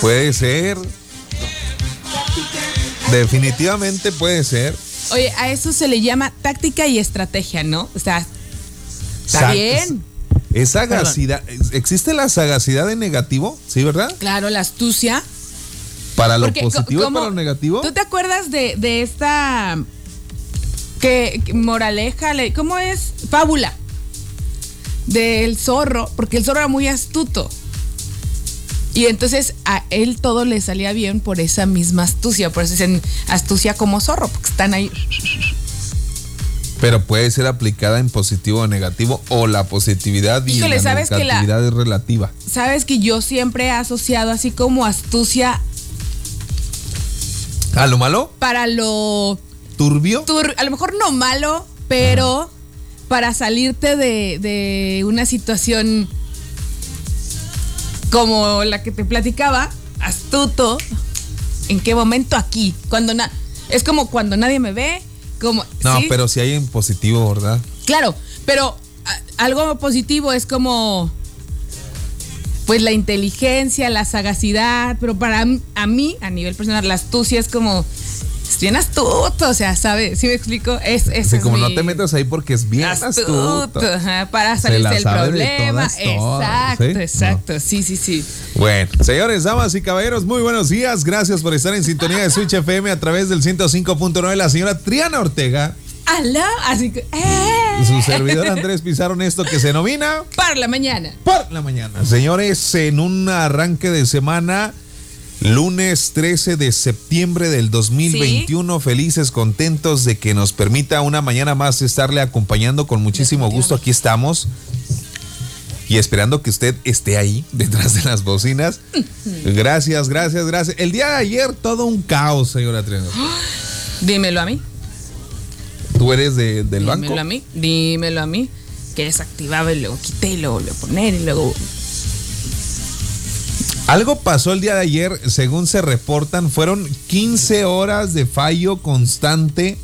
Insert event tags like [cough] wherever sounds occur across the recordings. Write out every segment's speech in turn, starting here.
Puede ser. Definitivamente puede ser. Oye, a eso se le llama táctica y estrategia, ¿no? O sea, está bien. Es sagacidad. ¿Existe la sagacidad de negativo? ¿Sí, verdad? Claro, la astucia. Para lo Porque, positivo y ¿cómo- para lo negativo. ¿Tú te acuerdas de, de esta que, que moraleja, le- ¿cómo es? Fábula del zorro, porque el zorro era muy astuto. Y entonces a él todo le salía bien por esa misma astucia, por eso dicen astucia como zorro, porque están ahí. Pero puede ser aplicada en positivo o negativo o la positividad y Híjole, la ¿sabes que la- negatividad es relativa. Sabes que yo siempre he asociado así como astucia ¿A lo malo? para lo ¿Turbio? tur- a lo mejor no malo, pero para salirte de, de una situación como la que te platicaba, astuto, ¿en qué momento aquí? Cuando na- es como cuando nadie me ve, como No, ¿sí? pero si hay en positivo, ¿verdad? claro, pero algo positivo es como pues la inteligencia, la sagacidad, pero para a mí, a nivel personal, la astucia es como es bien astuto, o sea, ¿sabes? ¿Sí me explico? Es, ese Así es como mi- no te metas ahí porque es bien astuto. astuto, ajá, para salir del sabe de problema. todas, todas, exacto, ¿sí? exacto. Sí, sí, sí. Bueno, señores, damas y caballeros, muy buenos días. Gracias por estar en sintonía de Switch FM a través del 105.9. La señora Triana Ortega, Aló, así que. ¡eh! su servidor Andrés Pizarro, en esto que se denomina Para la mañana. por la mañana. Señores, en un arranque de semana, lunes 13 de septiembre del 2021, felices, contentos de que nos permita una mañana más estarle acompañando con muchísimo gusto. Aquí estamos. Y esperando que usted esté ahí, [laughs] detrás de las bocinas. [laughs] Gracias, gracias, gracias. El día de ayer, todo un caos, señora Triana. [gasps] Dímelo a mí. ¿Tú eres de- del Dímelo banco? a mí. Dímelo a mí. Que desactivaba y luego quité y luego a poner y luego. Algo pasó el día de ayer, según se reportan, fueron 15 horas de fallo constante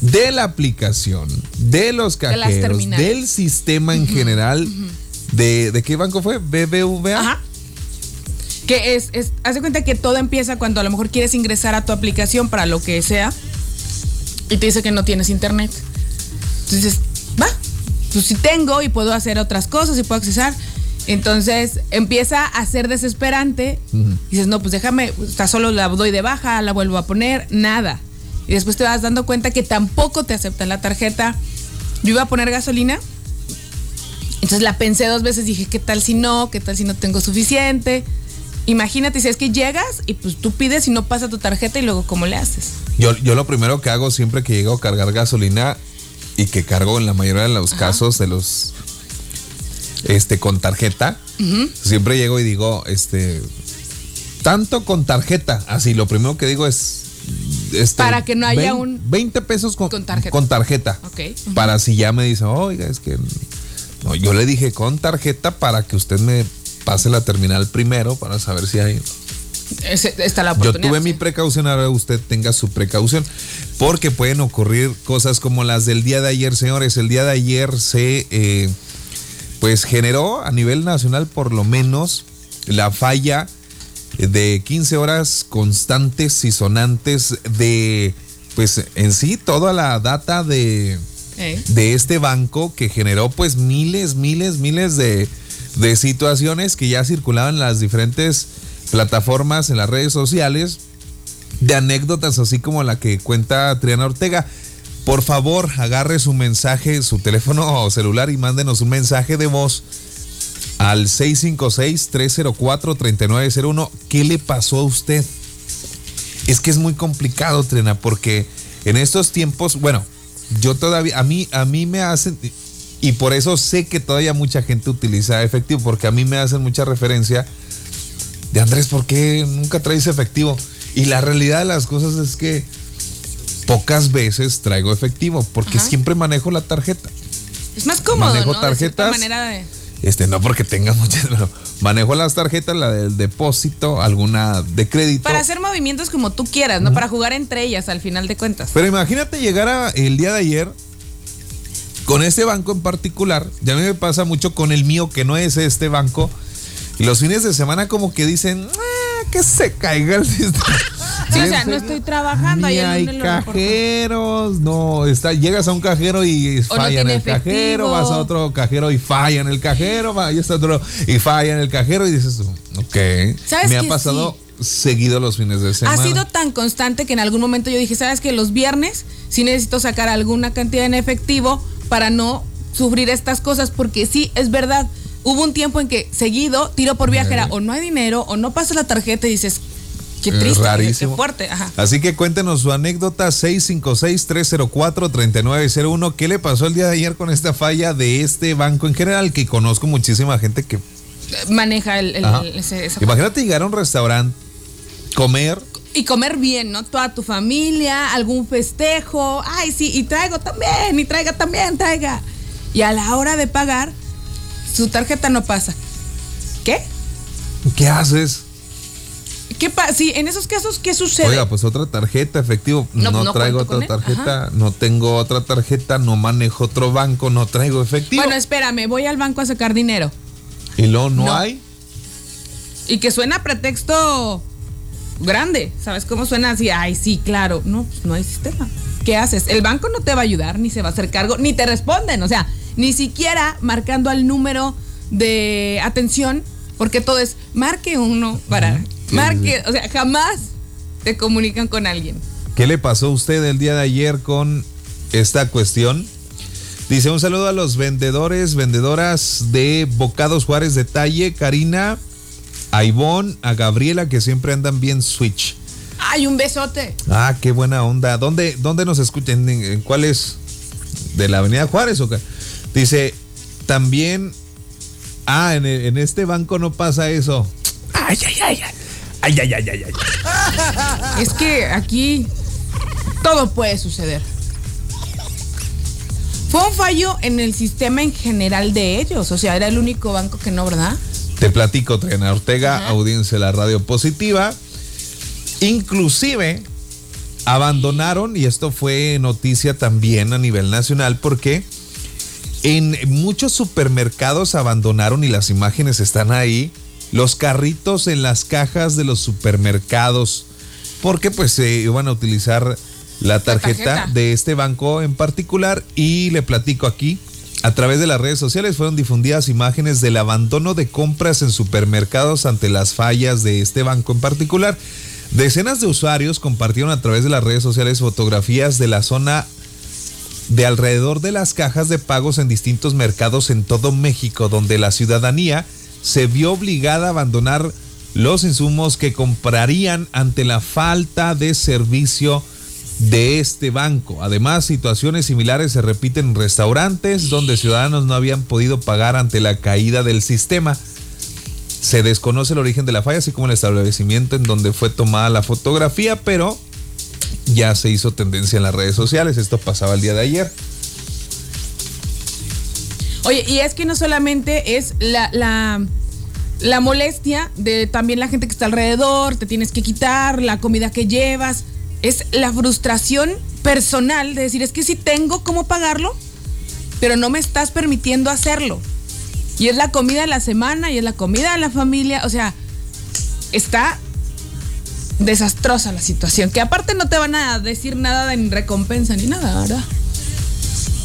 de la aplicación, de los cajeros, del sistema en general. de, ¿De qué banco fue? ¿BBVA? Ajá. Que es, es, haz de cuenta que todo empieza cuando a lo mejor quieres ingresar a tu aplicación para lo que sea y te dice que no tienes internet. Entonces, va, pues sí tengo y puedo hacer otras cosas y puedo accesar. Entonces empieza a ser desesperante. Dices, no, pues déjame, está solo la doy de baja, la vuelvo a poner, nada. Y después te vas dando cuenta que tampoco te aceptan la tarjeta. Yo iba a poner gasolina entonces la pensé dos veces, dije, ¿qué tal si no? ¿Qué tal si no tengo suficiente? Imagínate si es que llegas y pues tú pides y no pasa tu tarjeta y luego ¿cómo le haces? Yo, yo lo primero que hago siempre que llego a cargar gasolina y que cargo en la mayoría de los casos de los este con tarjeta, siempre llego y digo, este tanto con tarjeta, así lo primero que digo es este, Para que no haya un- 20 pesos con, Con tarjeta. con tarjeta. Ok. Ujú. Para si ya me dicen, oiga, es que no, yo le dije con tarjeta para que usted me pase la terminal primero para saber si hay está la yo tuve mi precaución, ahora usted tenga su precaución, porque pueden ocurrir cosas como las del día de ayer, señores. El día de ayer se, eh, pues generó a nivel nacional por lo menos la falla de 15 horas constantes y sonantes de, pues en sí, toda la data de, Eh, de este banco que generó pues miles, miles, miles de, de situaciones que ya circulaban en las diferentes plataformas, en las redes sociales, de anécdotas así como la que cuenta Triana Ortega. Por favor, agarre su mensaje, su teléfono o celular y mándenos un mensaje de voz al 656-304-3901. ¿Qué le pasó a usted? Es que es muy complicado, Trena, porque en estos tiempos, bueno, yo todavía, a mí, a mí me hacen, y por eso sé que todavía mucha gente utiliza efectivo, porque a mí me hacen mucha referencia de Andrés, ¿por qué nunca traes efectivo? Y la realidad de las cosas es que pocas veces traigo efectivo, porque Ajá. siempre manejo la tarjeta. es más cómodo, Manejo ¿no? De tarjetas. manera de... Este, no porque tenga [laughs] muchas, pero manejo las tarjetas, la del depósito, alguna de crédito. Para hacer movimientos como tú quieras, ¿no? Para jugar entre ellas al final de cuentas. Pero imagínate llegar a el día de ayer con este banco en particular. Ya a mí me pasa mucho con el mío, que no es este banco. Los fines de semana como que dicen, ah, que se caiga el sistema. Sí, o sea, no estoy trabajando. Ni hay reporto. cajeros, no, está, llegas a un cajero y no falla en tiene el cajero, efectivo. vas a otro cajero y falla en el cajero, va, y está otro y falla en el cajero y dices, ok, ¿Sabes me ha pasado seguido los fines de semana. Ha sido tan constante que en algún momento yo dije, ¿sabes que Los viernes sí necesito sacar alguna cantidad en efectivo para no sufrir estas cosas, porque sí, es verdad. Hubo un tiempo en que seguido tiro por viajera, o no hay dinero, o no pasa la tarjeta y dices, qué Eh, triste, qué- rarísimo. qué fuerte. Ajá. Así que cuéntenos su anécdota 656-304-3901. ¿Qué le pasó el día de ayer con esta falla de este banco en general? Que conozco muchísima gente que... Maneja el, el- Ajá. ese- esa Imagínate llegar a un restaurante, comer, Y comer bien, ¿no? Toda tu familia, algún festejo. Ay, sí, y traigo también, y traiga también, traiga. Y a la hora de pagar, su tarjeta no pasa. ¿Qué? ¿qué haces? ¿Qué pasa? Sí, en esos casos, ¿qué sucede? Oiga, pues otra tarjeta, efectivo. No, No, no traigo otra tarjeta, no tengo otra tarjeta, no manejo otro banco, no traigo efectivo. bueno, espérame, voy al banco a sacar dinero. y luego no, no. hay. Y que suena a pretexto grande. ¿Sabes cómo suena así? Ay, sí, claro. No, pues no hay sistema. ¿Qué haces? El banco no te va a ayudar, ni se va a hacer cargo, ni te responden. O sea, ni siquiera marcando al número de atención, porque todo es marque uno para. Sí, Marque, o sea, jamás te comunican con alguien. ¿Qué le pasó a usted el día de ayer con esta cuestión? Dice un saludo a los vendedores, vendedoras de Bocados Juárez de Talle, Karina, a Ivonne, a Gabriela, que siempre andan bien switch. ¡Ay, un besote! Ah, qué buena onda. ¿Dónde, dónde nos escuchan? ¿En, en cuál es? ¿De la Avenida Juárez o qué? Dice, también, ah, en, en este banco no pasa eso. Ay, ay, ay, ay. Ay, ay, ay, ay, ay. Es que aquí todo puede suceder. Fue un fallo en el sistema en general de ellos. O sea, era el único banco que no, ¿verdad? Te platico, Triana Ortega, Ajá. audiencia de la radio positiva. Inclusive abandonaron, y esto fue noticia también a nivel nacional, porque en muchos supermercados abandonaron, y las imágenes están ahí, los carritos en las cajas de los supermercados, porque pues se iban a utilizar la tarjeta, tarjeta. de este banco en particular, y le platico aquí. A través de las redes sociales fueron difundidas imágenes del abandono de compras en supermercados ante las fallas de este banco en particular. Decenas de usuarios compartieron a través de las redes sociales fotografías de la zona de alrededor de las cajas de pagos en distintos mercados en todo México, donde la ciudadanía se vio obligada a abandonar los insumos que comprarían ante la falta de servicio de este banco. Además, situaciones similares se repiten en restaurantes donde ciudadanos no habían podido pagar ante la caída del sistema. Se desconoce el origen de la falla, así como el establecimiento en donde fue tomada la fotografía, pero ya se hizo tendencia en las redes sociales. Esto pasaba el día de ayer. Oye, y es que no solamente es la, la, molestia de también la gente que está alrededor, te tienes que quitar, la comida que llevas, es la frustración personal de decir, es que sí tengo cómo pagarlo, pero no me estás permitiendo hacerlo. Y es la comida de la semana y es la comida de la familia, o sea, está desastrosa la situación, que aparte no te van a decir nada en recompensa ni nada, ¿verdad?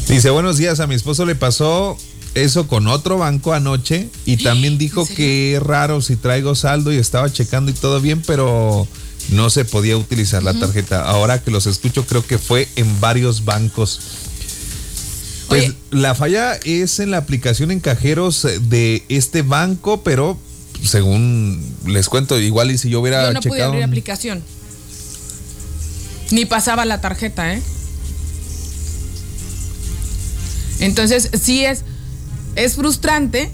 Dice, buenos días, a mi esposo le pasó eso con otro banco anoche y [gasps] también dijo que es raro si traigo saldo y estaba checando y todo bien, pero no se podía utilizar la tarjeta. Ahora que los escucho, creo que fue en varios bancos. Pues Oye. la falla es en la aplicación en cajeros de este banco, pero según les cuento, igual y si yo hubiera Yo no pude checado... abrir un- aplicación. Ni pasaba la tarjeta, ¿eh? Entonces, sí es, es frustrante.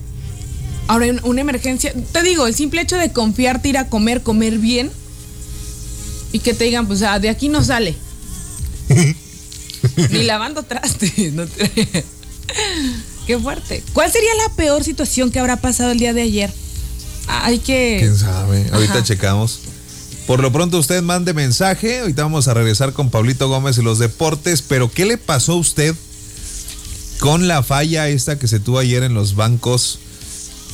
Ahora, un- una emergencia. Te digo, el simple hecho de confiarte, ir a comer, comer bien. Y que te digan, pues, ah, de aquí no sale. [laughs] Ni lavando trastes. no te- [laughs] Qué fuerte. ¿Cuál sería la peor situación que habrá pasado el día de ayer? Hay que. ¿Quién sabe? Ahorita Ajá. checamos. Por lo pronto usted mande mensaje. Ahorita vamos a regresar con Pablito Gómez y los deportes. Pero ¿qué le pasó a usted con la falla esta que se tuvo ayer en los bancos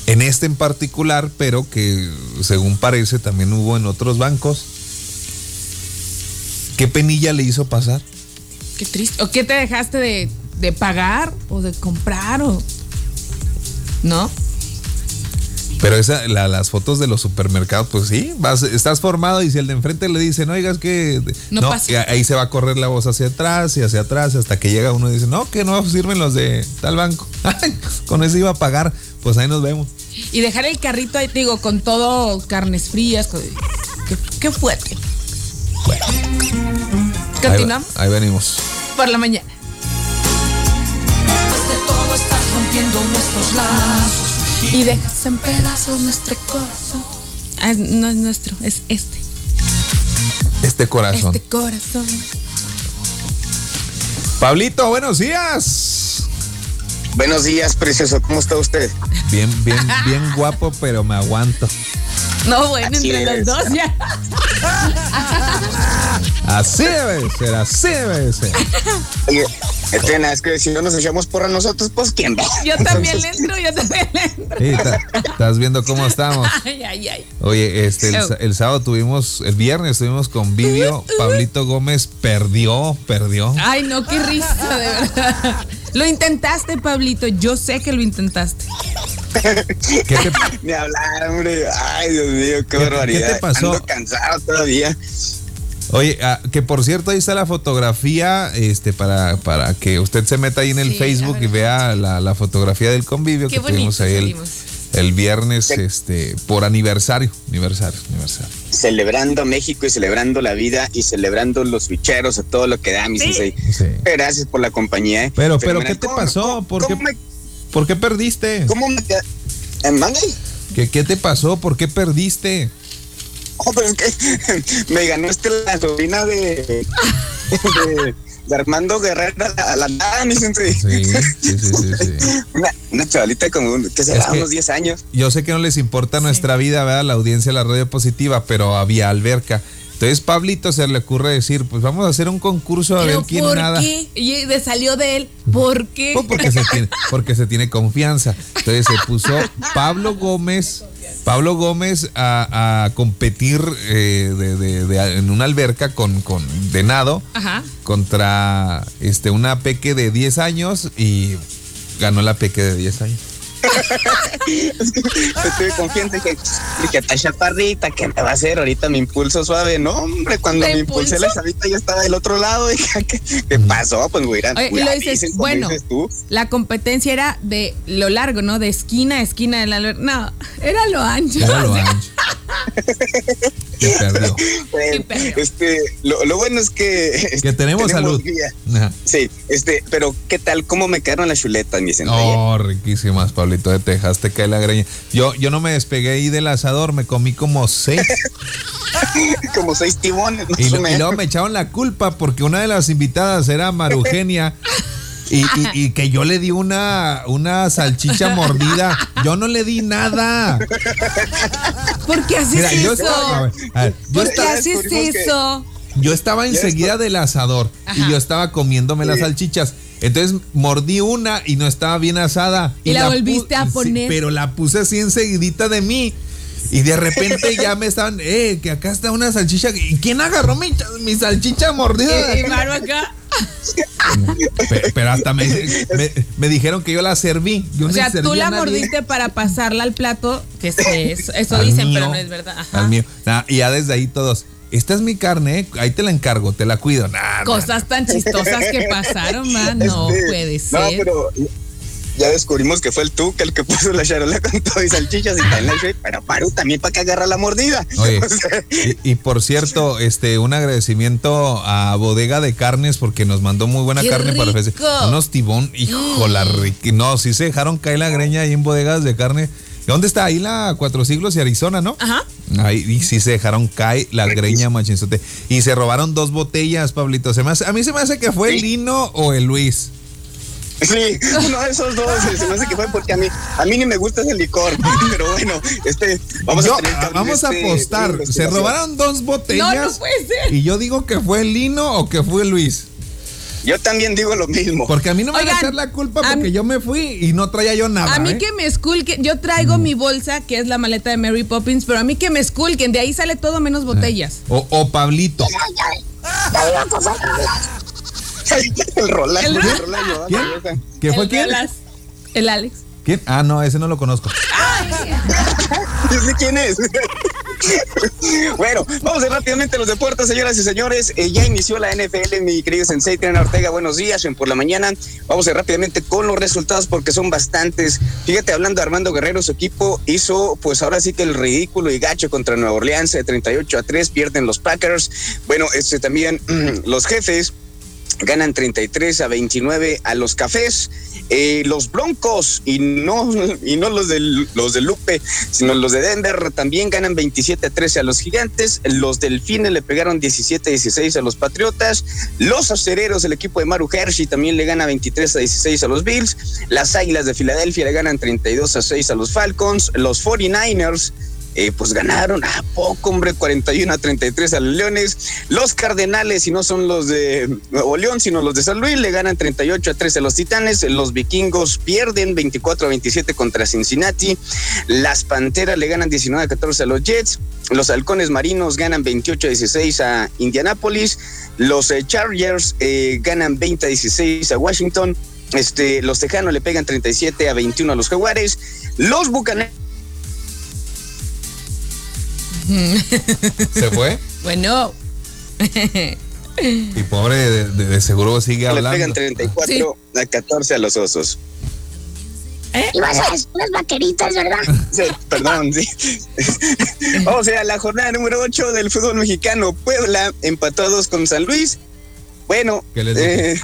en este en particular, pero que según parece también hubo en otros bancos. ¿Qué penilla le hizo pasar? Qué triste. ¿O qué te dejaste de, de pagar o de comprar o no? Pero esa, la- las fotos de los supermercados, pues sí, vas, estás formado y si el de enfrente le dice, no digas que... No pasa. y ahí se va a correr la voz hacia atrás y hacia atrás hasta que llega uno y dice, no, que no sirven los de tal banco. [laughs] Ay, Con eso iba a pagar, pues ahí nos vemos. Y dejar el carrito ahí, te digo, con todo carnes frías. con- Qué, qué fuerte. Bueno, ahí, Continuamos va- ahí venimos. por la mañana. de todo estás rompiendo nuestros lazos. Y dejas en pedazos nuestro corazón. Ah, es- no es nuestro, es este. Este corazón. Este corazón. Pablito, buenos días. Buenos días, precioso. ¿Cómo está usted? Bien, bien, bien guapo, pero me aguanto. No, bueno, Así entre los dos ya. Así debe ser, así debe ser. Oye, Etena, es que si no nos echamos porra nosotros, pues ¿quién va? Yo también le entro, yo también le entro. Sí, estás viendo cómo estamos. Ay, ay, ay. Oye, este, el, sábado tuvimos, el viernes tuvimos convivio. Pablito Gómez perdió, perdió. Ay, no, qué risa, de verdad. Lo intentaste, Pablito. Yo sé que lo intentaste. ¿Qué te, [laughs] Ni hablar, hombre. Ay, Dios mío, qué, ¿Qué- barbaridad. qué te pasó? Ando cansado todavía. oye, ah, que por cierto, ahí está la fotografía, este, para, para que usted se meta ahí en el Sí, Facebook y vea la, la fotografía del convivio Qué que tuvimos ahí el, el viernes, este, por aniversario, aniversario, aniversario. Celebrando México y celebrando la vida y celebrando los ficheros a todo lo que da, mi Sí. sensei. Sí. Gracias por la compañía. ¿eh? Pero, pero, mira, ¿qué te ¿cómo- pasó? ¿Cómo, ¿Por qué, me, por qué perdiste? cómo me queda- ¿Eh, mande? ¿Qué, ¿Qué te pasó? ¿Por qué perdiste? Oh, pero es que [laughs] me ganó este la sobrina de, de, de Armando Guerrero a la nada, mi sensei. Sí, sí, sí, sí, sí. [laughs] Una, una chavalita como, un- que? Es que- Unos 10 años. Yo sé que no les importa nuestra vida, ¿verdad? La audiencia de la radio positiva, pero había alberca. Entonces Pablito se le ocurre decir, pues vamos a hacer un concurso a ver quién ¿por nada. qué? Y de- salió de él. ¿Por qué? Pues porque se tiene, porque se tiene confianza. Entonces se puso Pablo Gómez, Pablo Gómez a, a competir eh, de- de- de- en una alberca con, con de nado Ajá. contra este una peque de 10 años y ganó la peque de 10 años. [laughs] Estuve confiante que dije, está chaparrita, ¿qué me va a hacer? Ahorita me impulso suave. No, hombre, cuando ¿Te me impulsé la chavita ya estaba del otro lado. [laughs] Dije, ¿qué, qué pasó? Pues güey, lo dices, bueno, la competencia era de lo largo, ¿no? De esquina a esquina de la No, era lo ancho. Era [laughs] lo ancho. Perdió. Bueno, este, lo, lo bueno es que... este, Que tenemos salud. guía. Sí, este, pero ¿qué tal? ¿Cómo me quedaron las chuletas, mi sensei? Oh, riquísimas, Pablito, te dejaste caer la greña. Yo, yo no me despegué ahí del asador, me comí como seis. [laughs] Como seis tibones, más Y, o lo- y luego me echaron la culpa porque una de las invitadas era Marugenia. Y, y- y que yo le di una, una salchicha mordida. Yo no le di nada. ¿Por qué haces Mira, yo eso? estaba, a ver, a ver, yo ¿Por qué estaba, haces descubrimos que- eso? yo estaba enseguida del asador y yo estaba comiéndome las salchichas. Entonces mordí una y no estaba bien asada. Y la volviste a sí, poner. pero la puse así enseguidita de mí. Y de repente ya me estaban, eh, que acá está una salchicha. ¿Y quién agarró mi, mi salchicha mordida? Y, y Maru acá. Pe- Pero hasta me, me, me dijeron que yo la serví. Yo O no sea, serví tú la mordiste para pasarla al plato, que es eso, dicen, mío, pero no es verdad. Ajá. al mío. Nah, y ya desde ahí todos. Esta es mi carne, eh, ahí te la encargo, te la cuido. Nah, nah. Cosas tan chistosas que pasaron, man. No Este, puede No, ser. pero ya descubrimos que fue el Tuca el que [laughs] puso la charola con todo y salchichas y tal, pero Paru también para que agarra la mordida. [laughs] Oye, O sea, y, y por cierto, este, un agradecimiento a Bodega de Carnes porque nos mandó muy buena ¡Qué carne para ofrecer. rico! Mm. Unos tibón, hijo, la rica. No, sí se dejaron caer la greña ahí en bodegas de carne. ¿Dónde está? Ahí la Cuatro Siglos y Arizona, ¿no? Ajá. Ahí y sí se dejaron caer la greña machinzote. Y se robaron dos botellas, Pablito. Se me hace- a mí se me hace que fue el. Lino o el Luis. Sí, uno de esos dos, se me hace que fue porque a mí, a mí ni me gusta ese licor, [laughs] pero bueno, este, vamos a tener que vamos a este- apostar. una Se investigación. robaron dos botellas. No, no puede ser. Y yo digo que fue el Lino o que fue Luis. Yo también digo lo mismo. Porque a mí no me van a Oigan, echar la culpa a porque mí- yo me fui y no traía yo nada. A mí ¿eh? que me esculquen, yo traigo mi bolsa, que es la maleta de Mary Poppins, pero a mí que me esculquen, de ahí sale todo menos botellas. O, o Pablito. El Rolando. El- ¿Quién? ¿Qué fue el, quién? El Alex. ¿Quién? Ah, no, ese no lo conozco. [laughs] Sé quién es. [laughs] bueno, vamos a ir rápidamente a los deportes, señoras y señores. Eh, ya inició la NFL, mi querido Sensei Triana Ortega. Buenos días, en por la mañana. Vamos a ir rápidamente con los resultados porque son bastantes. Fíjate, hablando de Armando Guerrero, su equipo hizo, pues ahora sí que el ridículo y gacho contra Nueva Orleans, de 38 a 3, pierden los Packers. Bueno, este también [clears throat] los jefes ganan 33 a 29 a los cafés. Eh, los Broncos y no y no los del los de Lupe, sino los de Denver también ganan 27 a 13 a los Gigantes. Los Delfines le pegaron 17 a 16 a los Patriotas. Los Acereros, el equipo de Maru Hershey también le gana 23 a 16 a los Bills. Las Águilas de Filadelfia le ganan 32 a 6 a los Falcons. Los 49ers eh, pues ganaron a poco, hombre, 41 a 33 a los Leones. Los Cardenales, y no son los de Nuevo León, sino los de San Luis, le ganan 38 a 13 a los Titanes. Los Vikingos pierden 24 a 27 contra Cincinnati. Las Panteras le ganan 19 a 14 a los Jets. Los Halcones Marinos ganan 28 a 16 a Indianapolis. Los eh, Chargers eh, ganan 20 a 16 a Washington. Este, los Tejanos le pegan 37 a 21 a los Jaguares. Los Bucaneros ¿Se fue? [laughs] Bueno. Y pobre, de, de- de seguro sigue le hablando. pegan 34 a 14 a los Osos. Y vas a decir las vaqueritas, ¿verdad? Sí, perdón, sí. o sea, la jornada número 8 del fútbol mexicano. Puebla empató a dos con San Luis. Bueno, ¿Qué les dije? eh,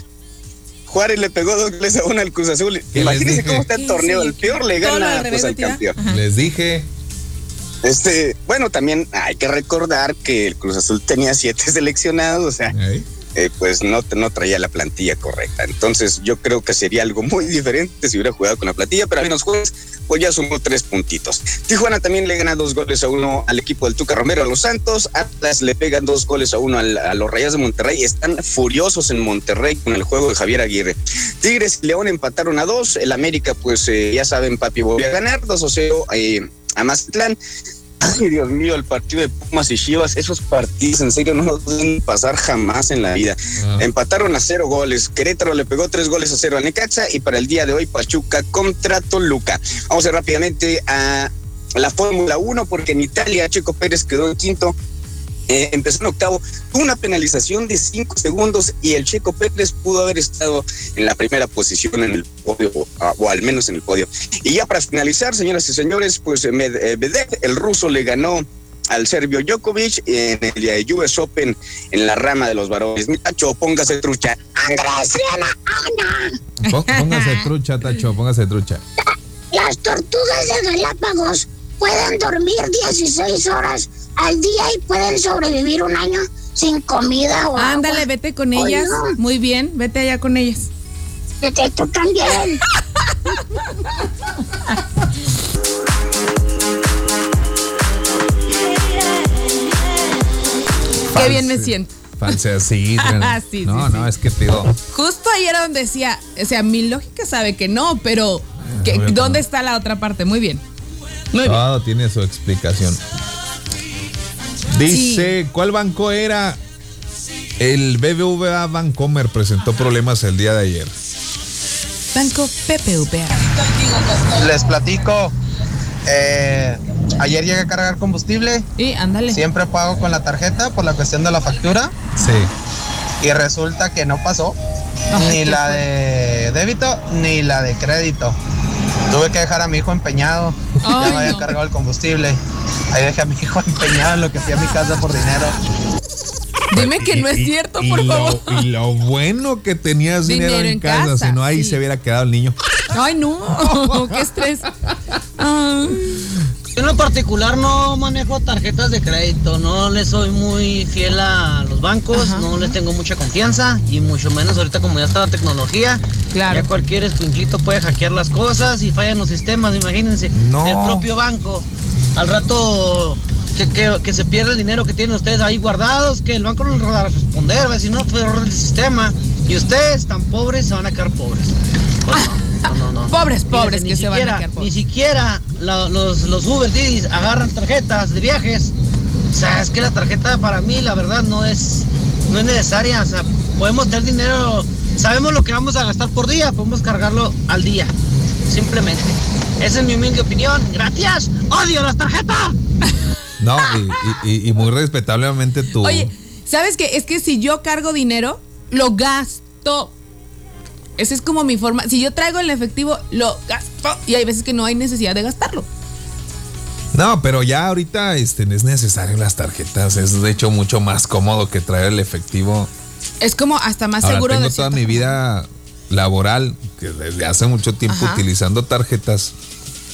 Juárez le pegó dos goles a uno al Cruz Azul. ¿Qué les Imagínense cómo está el Sí, torneo. sí. El peor le gana pues, al campeón. Ajá. Les dije. Este, bueno, también hay que recordar que el Cruz Azul tenía siete [laughs] seleccionados, o sea, ¿eh? eh, pues no, no traía la plantilla correcta. Entonces yo creo que sería algo muy diferente si hubiera jugado con la plantilla, pero al menos jueves pues ya sumó tres puntitos. Tijuana también le gana dos goles a uno al equipo del Tuca Romero a los Santos. Atlas le pegan dos goles a uno al- a los Rayas de Monterrey. Están furiosos en Monterrey con el juego de Javier Aguirre. Tigres y León empataron a dos. El América, pues eh, ya saben, papi volvió a ganar 2 a 0 eh, a Mazatlán. Ay, Dios mío, el partido de Pumas y Chivas, esos partidos en serio no los deben pasar jamás en la vida. Ah. Empataron a cero goles. Querétaro le pegó tres goles a cero a Necaxa y para el día de hoy Pachuca contra Toluca. Vamos a ir rápidamente a la Fórmula 1 porque en Italia Checo Pérez quedó en quinto. Eh, empezó en octavo, tuvo una penalización de cinco segundos y el Checo Pérez pudo haber estado en la primera posición en el podio, o, o al menos en el podio. Y ya para finalizar, señoras y señores, pues eh, Med- eh, Medvedev, el ruso, le ganó al serbio Djokovic en el US Open en la rama de los varones. Tacho, póngase trucha. Triana, Ana. Pó- Póngase trucha, Tacho, póngase trucha. Las tortugas de Galápagos pueden dormir 16 horas al día y pueden sobrevivir un año sin comida o Ándale, agua. vete con ellas. Muy bien, vete allá con ellas. vete tú también. Qué bien me siento. False, [laughs] sí, Ah, sí, sí, no, sí. no, es que te digo. Justo ayer era donde decía, o sea, mi lógica sabe que no, pero que- que ¿dónde está la otra parte? Muy bien. Muy bien. Todo tiene su explicación. Dice, ¿cuál banco era? El BBVA Bancomer presentó problemas el día de ayer. Banco PPVA. Les platico. eh, ayer llegué a cargar combustible. Y ándale. Siempre pago con la tarjeta por la cuestión de la factura. Sí. Y resulta que no pasó. Ay, ni la fue. de débito ni la de crédito. Tuve que dejar a mi hijo empeñado. Ay, ya me había no. cargado el combustible. Ahí dejé a mi hijo [laughs] empeñado en lo que fui a mi casa por dinero. Dime que no es Y- cierto, y por lo- favor. y lo bueno que tenías dinero, Dinero en, en casa, casa, si no ahí sí. se hubiera quedado el niño. Ay, no, [laughs] qué estrés. [laughs] Ay. Yo en lo particular no manejo tarjetas de crédito, no le soy muy fiel a los bancos, Ajá. no les tengo mucha confianza y mucho menos ahorita como ya está la tecnología, Claro. ya cualquier escuinclito puede hackear las cosas y fallan los sistemas, imagínense. No. El propio banco, al rato que, que- que se pierde el dinero que tienen ustedes ahí guardados, que el banco no les va a responder, va a decir, no, fue error del sistema. Y ustedes tan pobres se van a quedar pobres. Pues no, no, no, no. Pobres, Fíjense, pobres ni que se van a siquiera- quedar pobres. Ni siquiera la- los, los Uber Diddy's agarran tarjetas de viajes. O sea, es que la tarjeta para mí, la verdad, no es, no es necesaria. O sea, podemos tener dinero, sabemos lo que vamos a gastar por día, podemos cargarlo al día. Simplemente. Esa es mi humilde opinión. Gracias. Odio las tarjetas. No, y, y- y muy respetablemente tú. Oye, ¿sabes qué? Es que si yo cargo dinero, lo gasto. Esa es como mi forma. Si yo traigo el efectivo, lo gasto. Y hay veces que no hay necesidad de gastarlo. No, pero ya ahorita este, es necesario las tarjetas. Es de hecho mucho más cómodo que traer el efectivo. Es como hasta más Ahora seguro tengo de toda mi vida laboral, que desde hace mucho tiempo Ajá. utilizando tarjetas.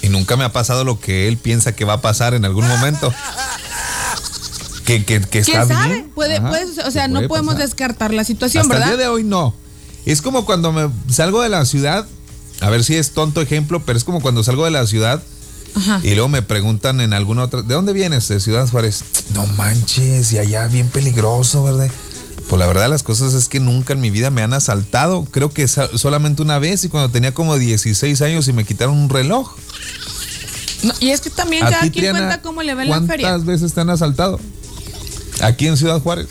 Y nunca me ha pasado lo que él piensa que va a pasar en algún momento. Que, que, que está ¿Quién sabe? bien. Puede, puede o sea, no podemos pasar. descartar la situación, Hasta ¿verdad? el día de hoy no. Es como cuando me salgo de la ciudad, a ver si es tonto ejemplo, pero es como cuando salgo de la ciudad Ajá. y luego me preguntan en alguna otra, ¿de dónde vienes? De Ciudad Juárez. No manches, y allá bien peligroso, ¿verdad? Pues la verdad las cosas es que nunca en mi vida me han asaltado. Creo que solamente una vez y cuando tenía como 16 años y me quitaron un reloj. No, y es que también ¿A cada quien Triana, cuenta cómo le va en la feria. ¿Cuántas veces te han asaltado? Aquí en Ciudad Juárez.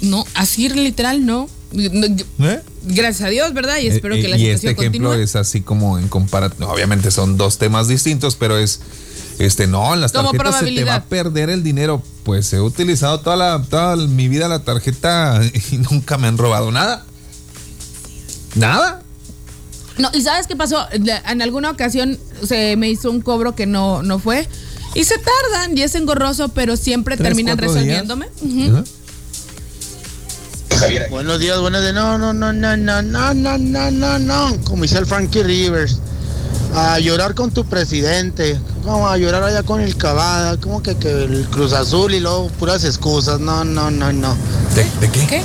No, así literal no. No, ¿Eh? Gracias a Dios, ¿verdad? Y espero Eh, que la y situación este ejemplo continúe. es así como en comparación. Obviamente son dos temas distintos, pero es. Este, no, en las Como tarjetas se te va a perder el dinero. Pues he utilizado toda, la, toda mi vida la tarjeta [laughs] y nunca me han robado nada. Nada. No, ¿y sabes qué pasó? En alguna ocasión se me hizo un cobro que no, no fue. Y se tardan y es engorroso, pero siempre terminan resolviéndome. Ujú. Buenos días, buenos días. No, no, no, no, no, no, no, no, no, no. Como dice el Frankie Rivers. A llorar con tu presidente. Como a llorar allá con el Cavada. Como que, que el Cruz Azul y luego puras excusas. No, no, no, no. ¿De, de qué? ¿Qué?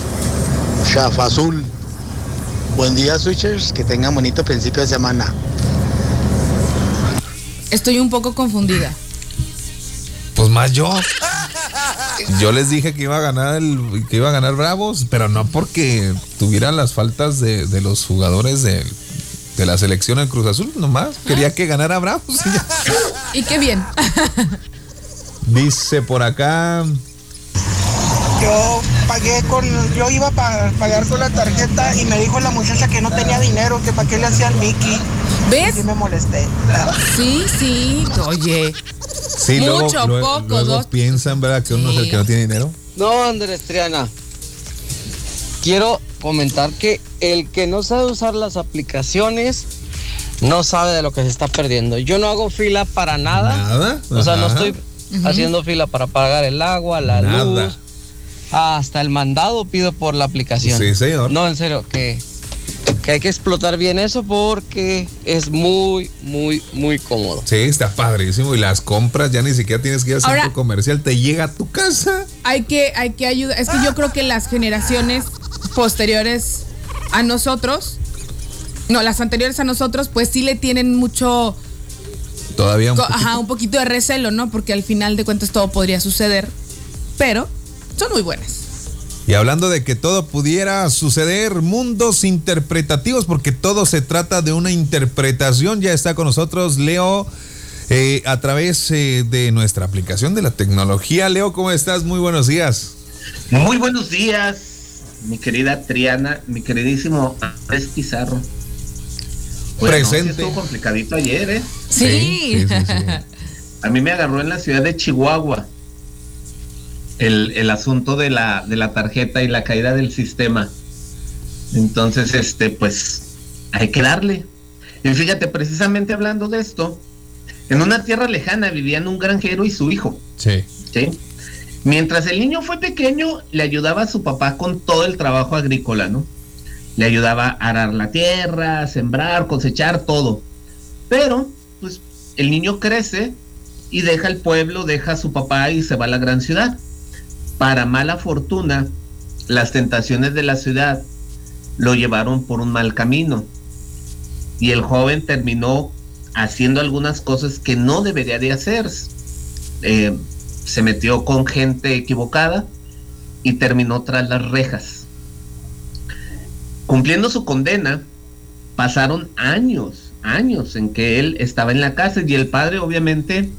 Chafa Azul. Buen día, Switchers. Que tengan bonito principio de semana. Estoy un poco confundida. Pues más yo. Yo les dije que iba a ganar el, que iba a ganar Bravos, pero no porque tuviera las faltas de, de los jugadores de, de la selección del Cruz Azul, nomás. Quería que ganara Bravos. y ya. Y qué bien. Dice por acá. Yo pagué con, yo iba a pa- pagar con la tarjeta y me dijo la muchacha que no tenía dinero, que para qué le hacían Mickey. ¿Ves? Sí me molesté. Sí, sí. Oye. Sí, luego, Mucho, luego- poco, luego dos. piensan, ¿verdad? Que uno es el que no tiene dinero. No, Andrés Triana. Quiero comentar que el que no sabe usar las aplicaciones no sabe de lo que se está perdiendo. Yo no hago fila para nada. Nada. O sea, no estoy haciendo fila para pagar el agua, la Nada. luz. Hasta el mandado pido por la aplicación. Sí, señor. No, en serio, que, que hay que explotar bien eso porque es muy, muy, muy cómodo. Sí, está padrísimo. Y las compras ya ni siquiera tienes que ir al Ahora- centro comercial, te llega a tu casa. Hay que, hay que ayudar. Es que yo creo que las generaciones posteriores a nosotros, no, las anteriores a nosotros, pues sí le tienen mucho, Todavía un poquito. ajá, un poquito de recelo, ¿no? Porque al final de cuentas todo podría suceder. Pero son muy buenas. Y hablando de que todo pudiera suceder, mundos interpretativos, porque todo se trata de una interpretación. Ya está con nosotros Leo eh, a través eh, de nuestra aplicación de la tecnología. Leo, ¿cómo estás? Muy buenos días. Muy buenos días, mi querida Triana, mi queridísimo Andrés Pizarro. Oiga, no, sí Presente. estuvo complicadito ayer, ¿eh? Sí. Sí, sí, sí, sí. A mí me agarró en la ciudad de Chihuahua el, el asunto de la, de la tarjeta y la caída del sistema. Entonces, este, pues, hay que darle. Y fíjate, precisamente hablando de esto, en una tierra lejana vivían un granjero y su hijo. Sí. ¿sí? Mientras el niño fue pequeño, le ayudaba a su papá con todo el trabajo agrícola, ¿no? Le ayudaba a arar la tierra, a sembrar, cosechar, todo. Pero, pues, el niño crece y deja el pueblo, deja a su papá y se va a la gran ciudad. Para mala fortuna, las tentaciones de la ciudad lo llevaron por un mal camino. Y el joven terminó haciendo algunas cosas que no debería de hacer. Eh, se metió con gente equivocada y terminó tras las rejas. Cumpliendo su condena, pasaron años, años en que él estaba en la cárcel y el padre obviamente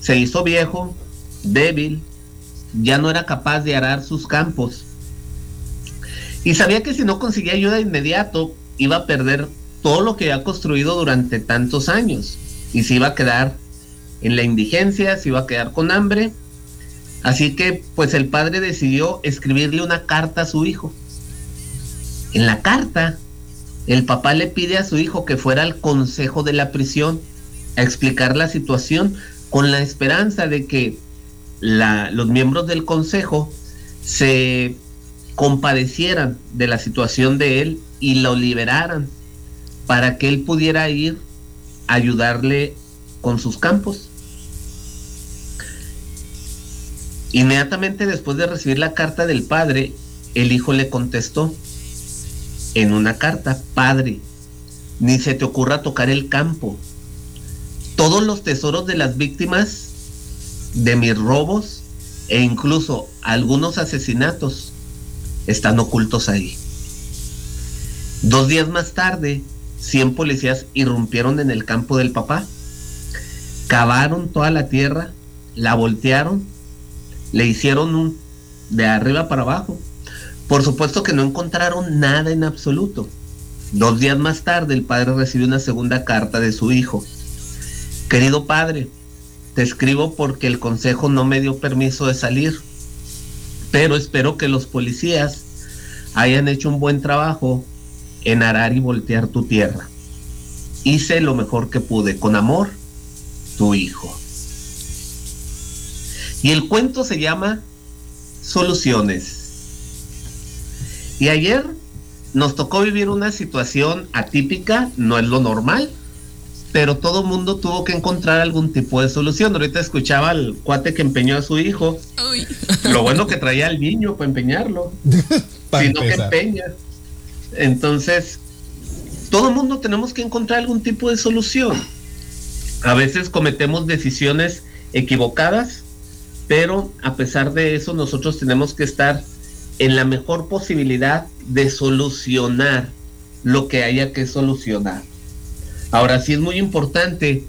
se hizo viejo, débil, ya no era capaz de arar sus campos. Y sabía que si no conseguía ayuda de inmediato, iba a perder todo lo que había construido durante tantos años y se iba a quedar en la indigencia, se iba a quedar con hambre. Así que pues el padre decidió escribirle una carta a su hijo. En la carta, el papá le pide a su hijo que fuera al consejo de la prisión a explicar la situación con la esperanza de que la, los miembros del consejo se compadecieran de la situación de él y lo liberaran para que él pudiera ir a ayudarle con sus campos. Inmediatamente después de recibir la carta del padre, el hijo le contestó en una carta, Padre, ni se te ocurra tocar el campo. Todos los tesoros de las víctimas de mis robos e incluso algunos asesinatos están ocultos ahí. Dos días más tarde, 100 policías irrumpieron en el campo del papá, cavaron toda la tierra, la voltearon, le hicieron un de arriba para abajo. Por supuesto que no encontraron nada en absoluto. Dos días más tarde, el padre recibió una segunda carta de su hijo. Querido padre, te escribo porque el consejo no me dio permiso de salir, pero espero que los policías hayan hecho un buen trabajo en arar y voltear tu tierra. Hice lo mejor que pude, con amor, tu hijo. Y el cuento se llama Soluciones. Y ayer nos tocó vivir una situación atípica, no es lo normal, pero todo mundo tuvo que encontrar algún tipo de solución. Ahorita escuchaba al cuate que empeñó a su hijo. Lo bueno que traía al niño para empeñarlo, [laughs] sino que empeña. Entonces, todo mundo tenemos que encontrar algún tipo de solución. A veces cometemos decisiones equivocadas, pero a pesar de eso nosotros tenemos que estar en la mejor posibilidad de solucionar lo que haya que solucionar. Ahora sí es muy importante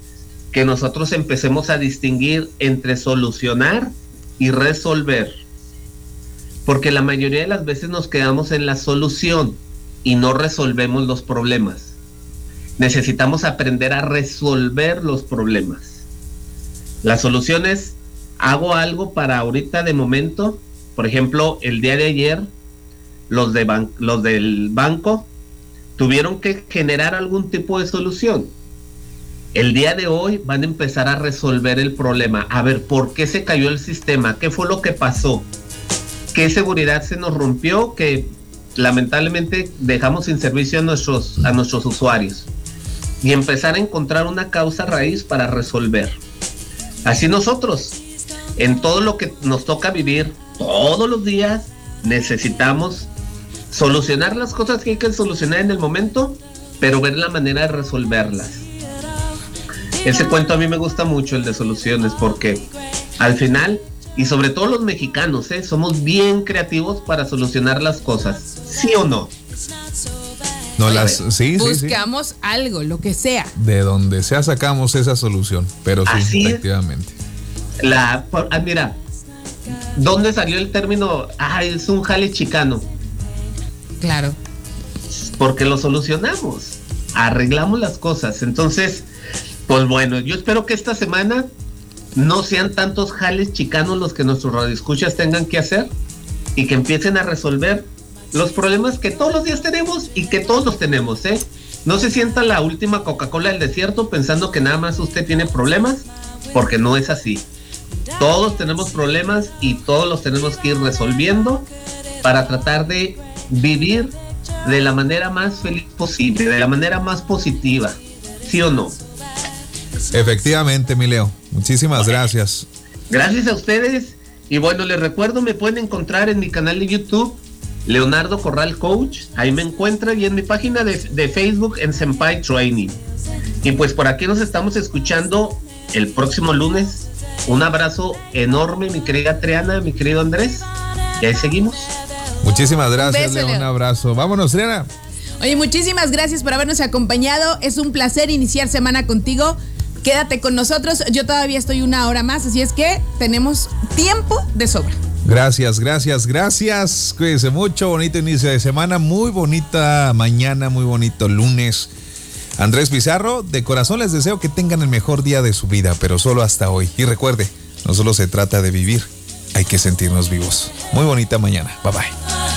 que nosotros empecemos a distinguir entre solucionar y resolver. Porque la mayoría de las veces nos quedamos en la solución y no resolvemos los problemas. Necesitamos aprender a resolver los problemas. La solución es, hago algo para ahorita de momento. Por ejemplo, el día de ayer, los, de los del banco tuvieron que generar algún tipo de solución. El día de hoy van a empezar a resolver el problema. A ver, ¿por qué se cayó el sistema? ¿Qué fue lo que pasó? ¿Qué seguridad se nos rompió? Que lamentablemente dejamos sin servicio a nuestros, a nuestros usuarios. Y empezar a encontrar una causa raíz para resolver. Así nosotros, en todo lo que nos toca vivir todos los días, necesitamos solucionar las cosas que hay que solucionar en el momento, pero ver la manera de resolverlas. Ese cuento a mí me gusta mucho, el de soluciones, porque al final, y sobre todo los mexicanos, ¿eh? somos bien creativos para solucionar las cosas, ¿sí o no? No las, sí, Buscamos algo, lo que sea. De donde sea sacamos esa solución, pero sí, efectivamente. La, ah, mira, ¿dónde salió el término? Ah, es un jale chicano. Claro. Porque lo solucionamos, arreglamos las cosas. Entonces, pues bueno, yo espero que esta semana no sean tantos jales chicanos los que nuestros radioescuchas tengan que hacer y que empiecen a resolver los problemas que todos los días tenemos y que todos los tenemos, ¿eh? No se sienta la última Coca-Cola del desierto pensando que nada más usted tiene problemas, porque no es así. Todos tenemos problemas y todos los tenemos que ir resolviendo para tratar de vivir de la manera más feliz posible, de la manera más positiva, ¿sí o no? Efectivamente, mi Leo. Muchísimas gracias. Gracias a ustedes. Y bueno, les recuerdo, me pueden encontrar en mi canal de YouTube, Leonardo Corral Coach. Ahí me encuentran y en mi página de, de Facebook en Senpai Training. Y pues por aquí nos estamos escuchando el próximo lunes. Un abrazo enorme, mi querida Triana, mi querido Andrés. Y ahí seguimos. Muchísimas gracias, Leo. Un abrazo. Vámonos, Triana. Oye, muchísimas gracias por habernos acompañado. Es un placer iniciar semana contigo. Quédate con nosotros. Yo todavía estoy una hora más, así es que tenemos tiempo de sobra. Gracias, gracias, gracias. Cuídense mucho. Bonito inicio de semana. Muy bonita mañana, muy bonito lunes. Andrés Pizarro, de corazón les deseo que tengan el mejor día de su vida, pero solo hasta hoy. Y recuerde, no solo se trata de vivir, hay que sentirnos vivos. Muy bonita mañana. Bye bye.